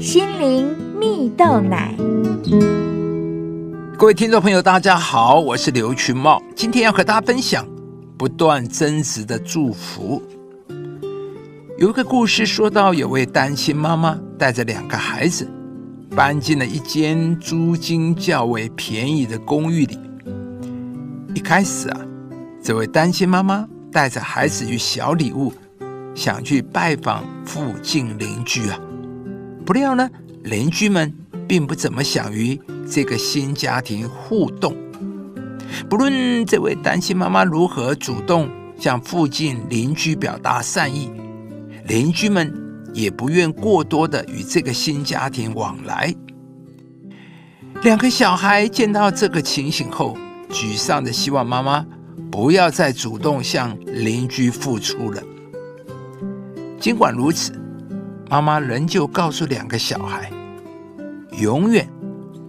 心灵蜜豆奶。各位听众朋友，大家好，我是刘群茂，今天要和大家分享不断增值的祝福。有一个故事说到，有位单亲妈妈带着两个孩子，搬进了一间租金较为便宜的公寓里。一开始啊，这位单亲妈妈带着孩子与小礼物，想去拜访附近邻居啊。不料呢，邻居们并不怎么想与这个新家庭互动。不论这位单亲妈妈如何主动向附近邻居表达善意，邻居们也不愿过多的与这个新家庭往来。两个小孩见到这个情形后，沮丧的希望妈妈不要再主动向邻居付出了。尽管如此，妈妈仍旧告诉两个小孩：永远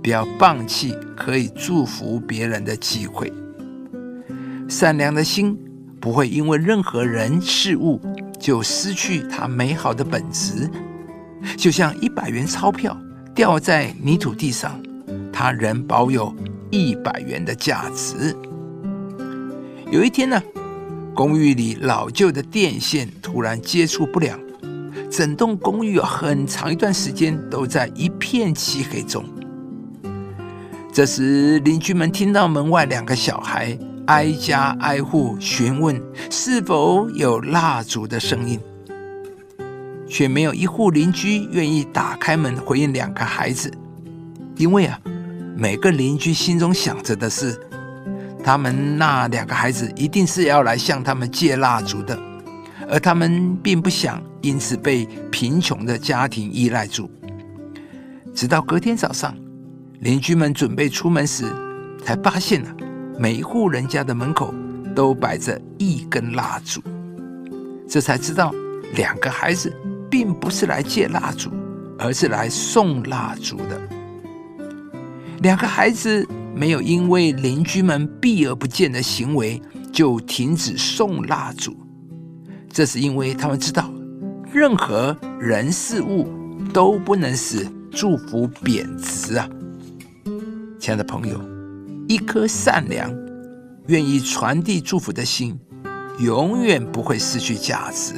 不要放弃可以祝福别人的机会。善良的心不会因为任何人事物就失去它美好的本质，就像一百元钞票掉在泥土地上，它仍保有。一百元的价值。有一天呢，公寓里老旧的电线突然接触不良，整栋公寓很长一段时间都在一片漆黑中。这时，邻居们听到门外两个小孩挨家挨户询问是否有蜡烛的声音，却没有一户邻居愿意打开门回应两个孩子，因为啊。每个邻居心中想着的是，他们那两个孩子一定是要来向他们借蜡烛的，而他们并不想因此被贫穷的家庭依赖住。直到隔天早上，邻居们准备出门时，才发现了每一户人家的门口都摆着一根蜡烛，这才知道两个孩子并不是来借蜡烛，而是来送蜡烛的。两个孩子没有因为邻居们避而不见的行为就停止送蜡烛，这是因为他们知道，任何人事物都不能使祝福贬值啊！亲爱的朋友，一颗善良、愿意传递祝福的心，永远不会失去价值，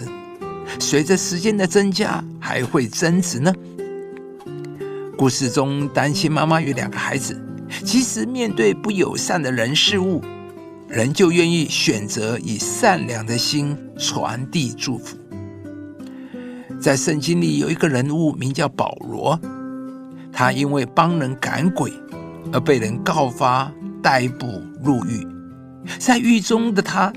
随着时间的增加，还会增值呢。故事中，单亲妈妈与两个孩子，其实面对不友善的人事物，仍旧愿意选择以善良的心传递祝福。在圣经里有一个人物名叫保罗，他因为帮人赶鬼而被人告发、逮捕、入狱。在狱中的他，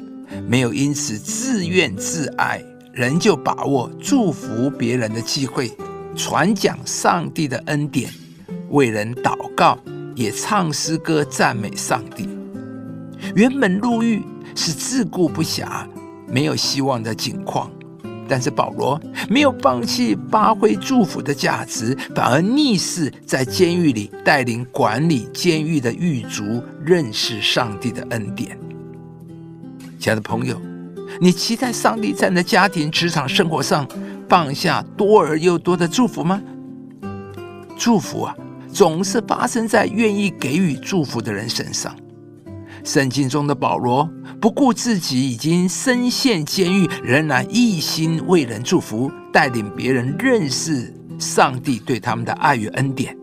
没有因此自怨自艾，仍旧把握祝福别人的机会。传讲上帝的恩典，为人祷告，也唱诗歌赞美上帝。原本入狱是自顾不暇、没有希望的境况，但是保罗没有放弃发挥祝福的价值，反而逆势在监狱里带领管理监狱的狱卒认识上帝的恩典。亲爱的朋友，你期待上帝在你的家庭、职场、生活上？放下多而又多的祝福吗？祝福啊，总是发生在愿意给予祝福的人身上。圣经中的保罗不顾自己已经身陷监狱，仍然一心为人祝福，带领别人认识上帝对他们的爱与恩典。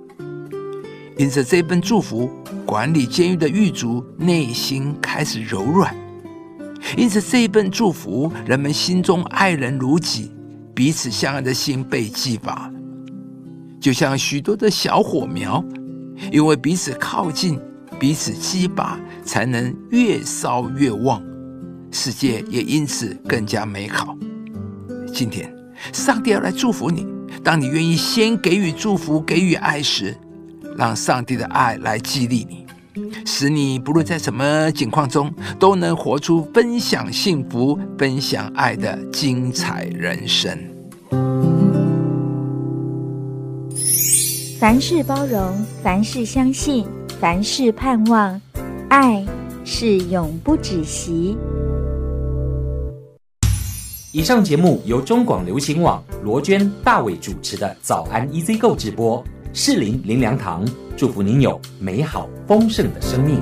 因着这份祝福，管理监狱的狱卒内心开始柔软；因着这一份祝福，人们心中爱人如己。彼此相爱的心被激发，就像许多的小火苗，因为彼此靠近、彼此激拔，才能越烧越旺，世界也因此更加美好。今天，上帝要来祝福你。当你愿意先给予祝福、给予爱时，让上帝的爱来激励你，使你不论在什么境况中，都能活出分享幸福、分享爱的精彩人生。凡事包容，凡事相信，凡事盼望，爱是永不止息。以上节目由中广流行网罗娟、大伟主持的《早安 EZ 购》直播，适林林良堂祝福您有美好丰盛的生命。